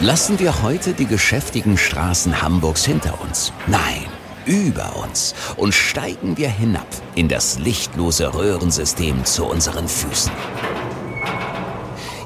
Lassen wir heute die geschäftigen Straßen Hamburgs hinter uns. Nein, über uns und steigen wir hinab in das lichtlose Röhrensystem zu unseren Füßen.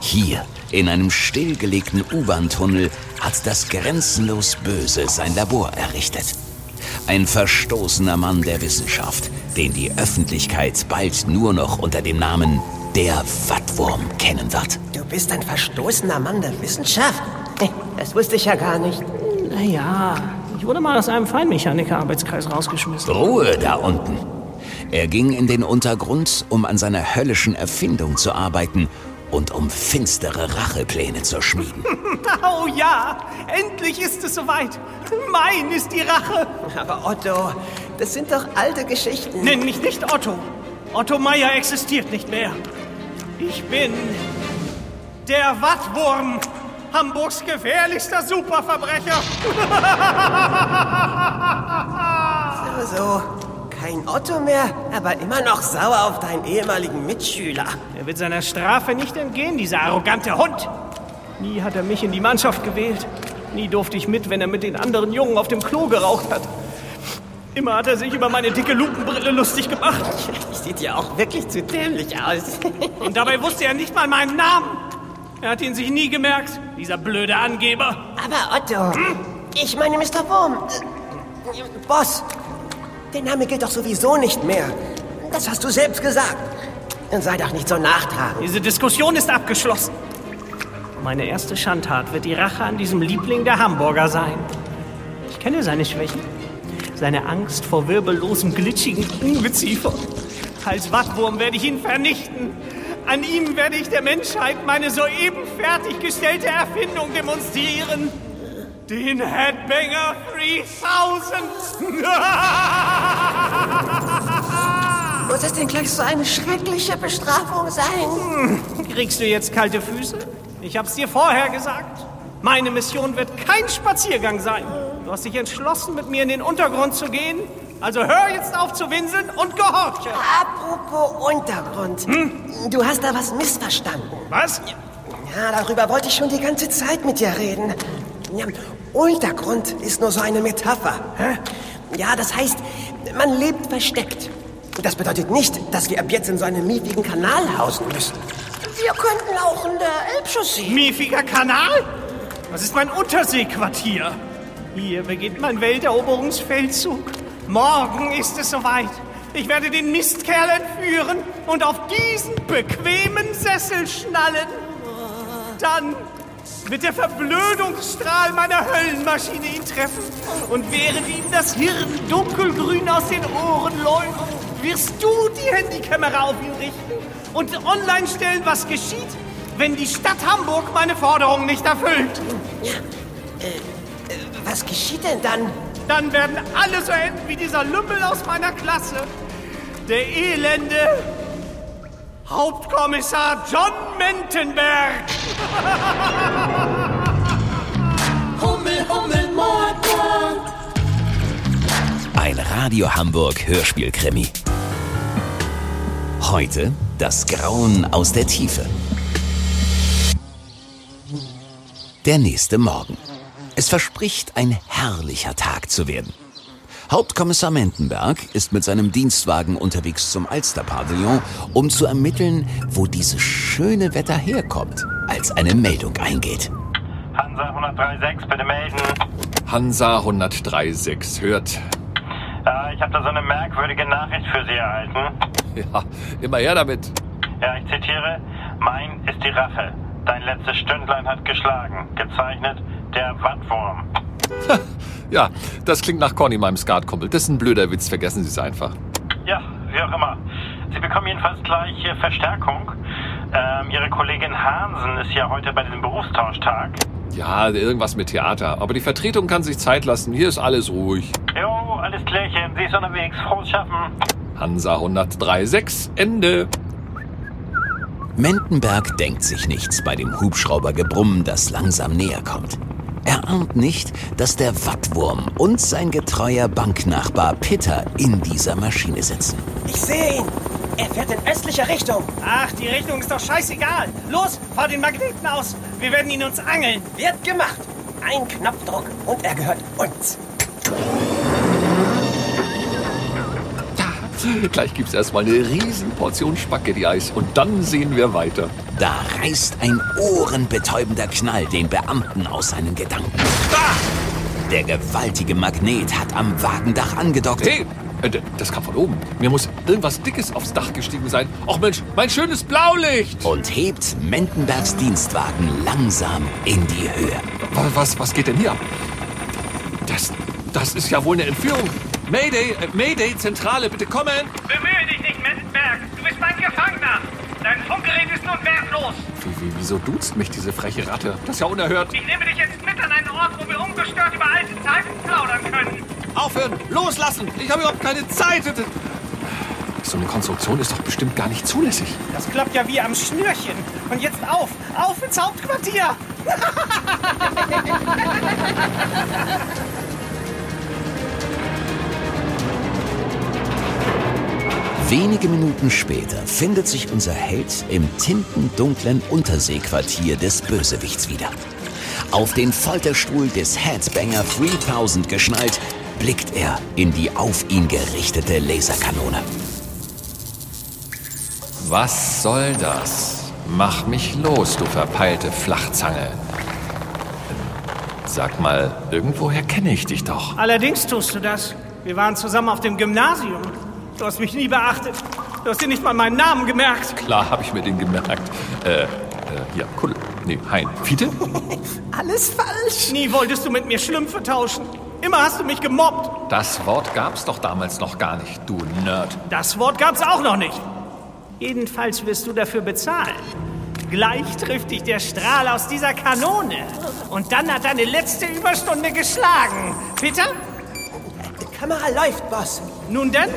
Hier, in einem stillgelegten U-Bahn-Tunnel, hat das grenzenlos Böse sein Labor errichtet. Ein verstoßener Mann der Wissenschaft, den die Öffentlichkeit bald nur noch unter dem Namen der Wattwurm kennen wird. Du bist ein verstoßener Mann der Wissenschaft? Das wusste ich ja gar nicht. Naja, ich wurde mal aus einem Feinmechaniker-Arbeitskreis rausgeschmissen. Ruhe da unten. Er ging in den Untergrund, um an seiner höllischen Erfindung zu arbeiten und um finstere Rachepläne zu schmieden. Oh ja, endlich ist es soweit. Mein ist die Rache. Aber Otto, das sind doch alte Geschichten. Nenn mich nicht Otto. Otto Meyer existiert nicht mehr. Ich bin der Wattwurm, Hamburgs gefährlichster Superverbrecher. so, so. Kein Otto mehr, aber immer noch sauer auf deinen ehemaligen Mitschüler. Er wird seiner Strafe nicht entgehen, dieser arrogante Hund. Nie hat er mich in die Mannschaft gewählt. Nie durfte ich mit, wenn er mit den anderen Jungen auf dem Klo geraucht hat. Immer hat er sich über meine dicke Lupenbrille lustig gemacht. Sieht ja auch wirklich zu dämlich aus. Und dabei wusste er nicht mal meinen Namen. Er hat ihn sich nie gemerkt, dieser blöde Angeber. Aber Otto, hm? ich meine Mr. Wurm. Äh, Boss, der Name gilt doch sowieso nicht mehr. Das hast du selbst gesagt. Sei doch nicht so nachtragend. Diese Diskussion ist abgeschlossen. Meine erste Schandtat wird die Rache an diesem Liebling der Hamburger sein. Ich kenne seine Schwächen. Seine Angst vor wirbellosem, glitschigen Ungeziefer. Als Wattwurm werde ich ihn vernichten. An ihm werde ich der Menschheit meine soeben fertiggestellte Erfindung demonstrieren. Den Headbanger 3000. Muss es denn gleich so eine schreckliche Bestrafung sein? Kriegst du jetzt kalte Füße? Ich hab's dir vorher gesagt. Meine Mission wird kein Spaziergang sein. Du hast dich entschlossen, mit mir in den Untergrund zu gehen. Also hör jetzt auf zu winseln und gehorche. Apropos Untergrund. Hm? Du hast da was missverstanden. Was? Ja, darüber wollte ich schon die ganze Zeit mit dir reden. Ja, Untergrund ist nur so eine Metapher. Hä? Ja, das heißt, man lebt versteckt. Das bedeutet nicht, dass wir ab jetzt in so einem miefigen Kanal hausen müssen. Wir könnten auch in der Elbchaussee. Miefiger Kanal? Das ist mein Unterseequartier. Hier beginnt mein Welteroberungsfeldzug. Morgen ist es soweit. Ich werde den Mistkerl entführen und auf diesen bequemen Sessel schnallen. Dann wird der Verblödungsstrahl meiner Höllenmaschine ihn treffen. Und während ihm das Hirn dunkelgrün aus den Ohren läuft, wirst du die Handykamera auf ihn richten und online stellen, was geschieht, wenn die Stadt Hamburg meine Forderungen nicht erfüllt. Ja, äh, äh was geschieht denn dann? Dann werden alle so enden wie dieser Lümmel aus meiner Klasse. Der elende Hauptkommissar John Mentenberg. Hummel, Hummel, Mordbrand. Ein Radio Hamburg Hörspielkrimi. Heute das Grauen aus der Tiefe. Der nächste Morgen. Es verspricht ein herrlicher Tag zu werden. Hauptkommissar Mendenberg ist mit seinem Dienstwagen unterwegs zum Alster-Pavillon, um zu ermitteln, wo dieses schöne Wetter herkommt, als eine Meldung eingeht. Hansa 136, bitte melden. Hansa 136, hört. Äh, ich habe da so eine merkwürdige Nachricht für Sie erhalten. Ja, immer her damit. Ja, ich zitiere. Mein ist die Rache. Dein letztes Stündlein hat geschlagen. Gezeichnet der Wattwurm. ja, das klingt nach Conny, meinem Skatkumpel. Das ist ein blöder Witz, vergessen Sie es einfach. Ja, wie auch immer. Sie bekommen jedenfalls gleich Verstärkung. Ähm, Ihre Kollegin Hansen ist ja heute bei diesem Berufstauschtag. Ja, irgendwas mit Theater. Aber die Vertretung kann sich Zeit lassen. Hier ist alles ruhig. Jo, alles klärchen. Sie ist unterwegs. Frohes Schaffen. Hansa 103.6. Ende. Mendenberg denkt sich nichts bei dem Hubschraubergebrumm, das langsam näher kommt. Er ahnt nicht, dass der Wattwurm und sein getreuer Banknachbar Pitter in dieser Maschine sitzen. Ich sehe ihn. Er fährt in östlicher Richtung. Ach, die Richtung ist doch scheißegal. Los, fahr den Magneten aus. Wir werden ihn uns angeln. Wird gemacht. Ein Knopfdruck und er gehört uns. Gleich gibt's erstmal eine riesen Portion Spaghetti-Eis und dann sehen wir weiter. Da reißt ein ohrenbetäubender Knall den Beamten aus seinen Gedanken. Der gewaltige Magnet hat am Wagendach angedockt. Hey, äh, das kam von oben. Mir muss irgendwas Dickes aufs Dach gestiegen sein. Ach Mensch, mein schönes Blaulicht! und hebt Mendenbergs Dienstwagen langsam in die Höhe. Was, was, was geht denn hier ab? Das, das ist ja wohl eine Entführung. Mayday, äh, Mayday, Zentrale, bitte kommen! Bemühe dich nicht, Mendenberg. Du bist mein Gefangener. Dein Funkgerät ist nun wertlos. Wie, wie, wieso duzt mich diese freche Ratte? Das ist ja unerhört. Ich nehme dich jetzt mit an einen Ort, wo wir ungestört über alte Zeiten plaudern können. Aufhören! Loslassen! Ich habe überhaupt keine Zeit! So eine Konstruktion ist doch bestimmt gar nicht zulässig. Das klappt ja wie am Schnürchen. Und jetzt auf, auf ins Hauptquartier. Wenige Minuten später findet sich unser Held im tintendunklen Unterseequartier des Bösewichts wieder. Auf den Folterstuhl des Headbanger 3000 geschnallt, blickt er in die auf ihn gerichtete Laserkanone. Was soll das? Mach mich los, du verpeilte Flachzange. Sag mal, irgendwoher kenne ich dich doch. Allerdings tust du das. Wir waren zusammen auf dem Gymnasium. Du hast mich nie beachtet. Du hast dir nicht mal meinen Namen gemerkt. Klar habe ich mir den gemerkt. Äh, äh, hier, Kuddel. Nee, Hein. Fiete? Alles falsch. Nie wolltest du mit mir Schlümpfe tauschen. Immer hast du mich gemobbt. Das Wort gab's doch damals noch gar nicht, du Nerd. Das Wort gab's auch noch nicht. Jedenfalls wirst du dafür bezahlen. Gleich trifft dich der Strahl aus dieser Kanone. Und dann hat deine letzte Überstunde geschlagen. Peter? Die Kamera läuft, Boss. Nun denn,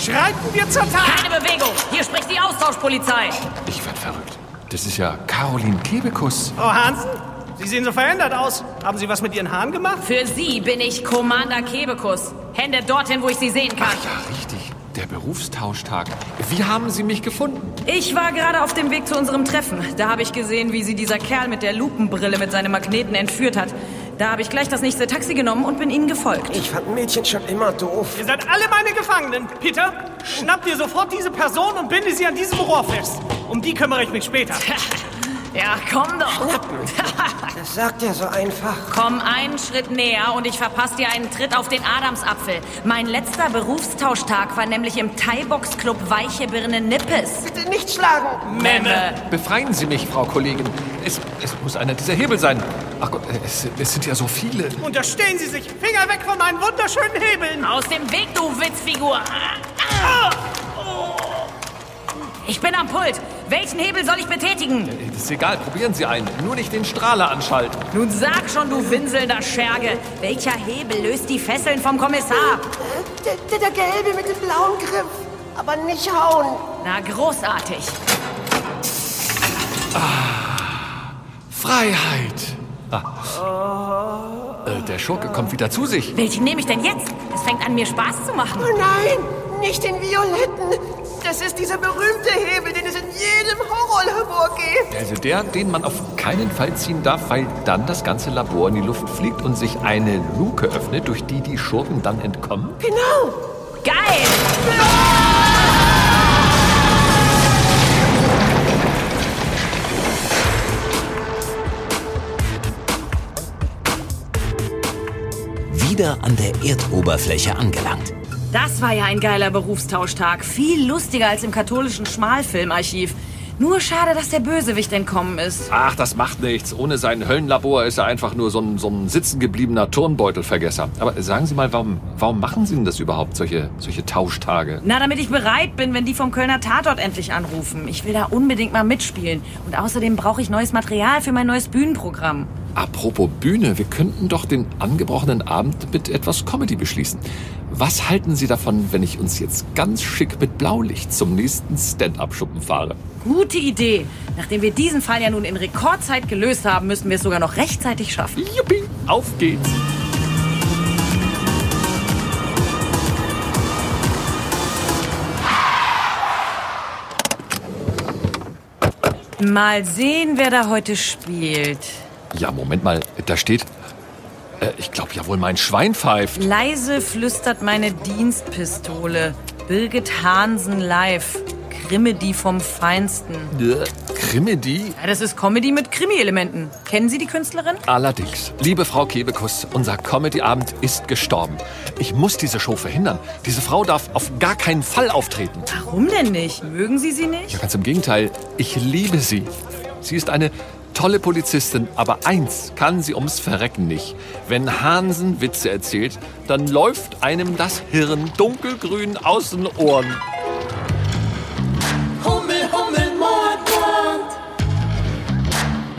schreiten wir zur Tat. Keine Bewegung. Hier spricht die Austauschpolizei. Ich werd verrückt. Das ist ja Caroline Kebekus. Frau Hansen, Sie sehen so verändert aus. Haben Sie was mit Ihren Haaren gemacht? Für Sie bin ich Commander Kebekus. Hände dorthin, wo ich Sie sehen kann. Ja, richtig. Der Berufstauschtag. Wie haben Sie mich gefunden? Ich war gerade auf dem Weg zu unserem Treffen. Da habe ich gesehen, wie Sie dieser Kerl mit der Lupenbrille mit seinem Magneten entführt hat. Da habe ich gleich das nächste Taxi genommen und bin Ihnen gefolgt. Ich fand Mädchen schon immer doof. Ihr seid alle meine Gefangenen. Peter, schnapp dir sofort diese Person und binde sie an diesem Rohr fest. Um die kümmere ich mich später. Ja, komm doch. Das sagt er so einfach. Komm einen Schritt näher und ich verpasse dir einen Tritt auf den Adamsapfel. Mein letzter Berufstauschtag war nämlich im Thai-Box-Club Weiche Birne Nippes. Bitte nicht schlagen. Memme. Befreien Sie mich, Frau Kollegin. Es, es muss einer dieser Hebel sein. Ach Gott, es, es sind ja so viele. Unterstehen Sie sich. Finger weg von meinen wunderschönen Hebeln. Aus dem Weg, du Witzfigur. Ich bin am Pult. Welchen Hebel soll ich betätigen? Das ist egal, probieren Sie einen. Nur nicht den Strahler anschalten. Nun sag schon, du winselnder Scherge. Welcher Hebel löst die Fesseln vom Kommissar? Der, der, der gelbe mit dem blauen Griff. Aber nicht hauen. Na, großartig. Freiheit. Ah. Äh, der Schurke kommt wieder zu sich. Welchen nehme ich denn jetzt? Es fängt an, mir Spaß zu machen. Oh nein, nicht den violetten. Das ist dieser berühmte Hebel, den es in jedem Horrorlabor gibt. Also der, den man auf keinen Fall ziehen darf, weil dann das ganze Labor in die Luft fliegt und sich eine Luke öffnet, durch die die Schurken dann entkommen. Genau. Geil! Wieder an der Erdoberfläche angelangt. Das war ja ein geiler Berufstauschtag. Viel lustiger als im katholischen Schmalfilmarchiv. Nur schade, dass der Bösewicht entkommen ist. Ach, das macht nichts. Ohne sein Höllenlabor ist er einfach nur so ein, so ein sitzengebliebener Turnbeutelvergesser. Aber sagen Sie mal, warum, warum machen Sie denn das überhaupt, solche, solche Tauschtage? Na, damit ich bereit bin, wenn die vom Kölner Tatort endlich anrufen. Ich will da unbedingt mal mitspielen. Und außerdem brauche ich neues Material für mein neues Bühnenprogramm. Apropos Bühne, wir könnten doch den angebrochenen Abend mit etwas Comedy beschließen. Was halten Sie davon, wenn ich uns jetzt ganz schick mit Blaulicht zum nächsten Stand-up-Schuppen fahre? Gute Idee. Nachdem wir diesen Fall ja nun in Rekordzeit gelöst haben, müssen wir es sogar noch rechtzeitig schaffen. Juppie, auf geht's! Mal sehen, wer da heute spielt. Ja, Moment mal, da steht. Äh, ich glaube ja wohl, mein Schwein pfeift. Leise flüstert meine Dienstpistole. Birgit Hansen live. Grimmedy vom Feinsten. Äh, Krimedi? Ja, das ist Comedy mit Krimi-Elementen. Kennen Sie die Künstlerin? Allerdings. Liebe Frau Kebekus, unser Comedy-Abend ist gestorben. Ich muss diese Show verhindern. Diese Frau darf auf gar keinen Fall auftreten. Warum denn nicht? Mögen Sie sie nicht? Ja, ganz im Gegenteil. Ich liebe sie. Sie ist eine tolle Polizistin, aber eins kann sie ums Verrecken nicht. Wenn Hansen Witze erzählt, dann läuft einem das Hirn dunkelgrün aus den Ohren. Hummel, Hummel, Mord, Mord.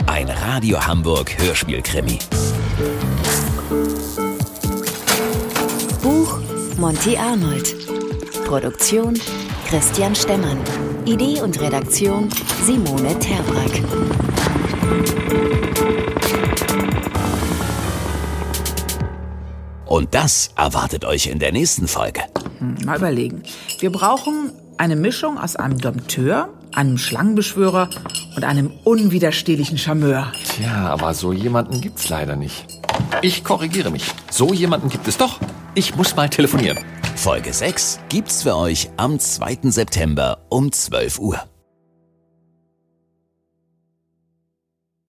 Ein Radio Hamburg Hörspielkrimi. Buch Monty Arnold. Produktion Christian Stemmann. Idee und Redaktion Simone Terbrack. Und das erwartet euch in der nächsten Folge. Mal überlegen. Wir brauchen eine Mischung aus einem Dompteur, einem Schlangenbeschwörer und einem unwiderstehlichen Charmeur. Tja, aber so jemanden gibt's leider nicht. Ich korrigiere mich. So jemanden gibt es doch. Ich muss mal telefonieren. Folge 6 gibt's für euch am 2. September um 12 Uhr.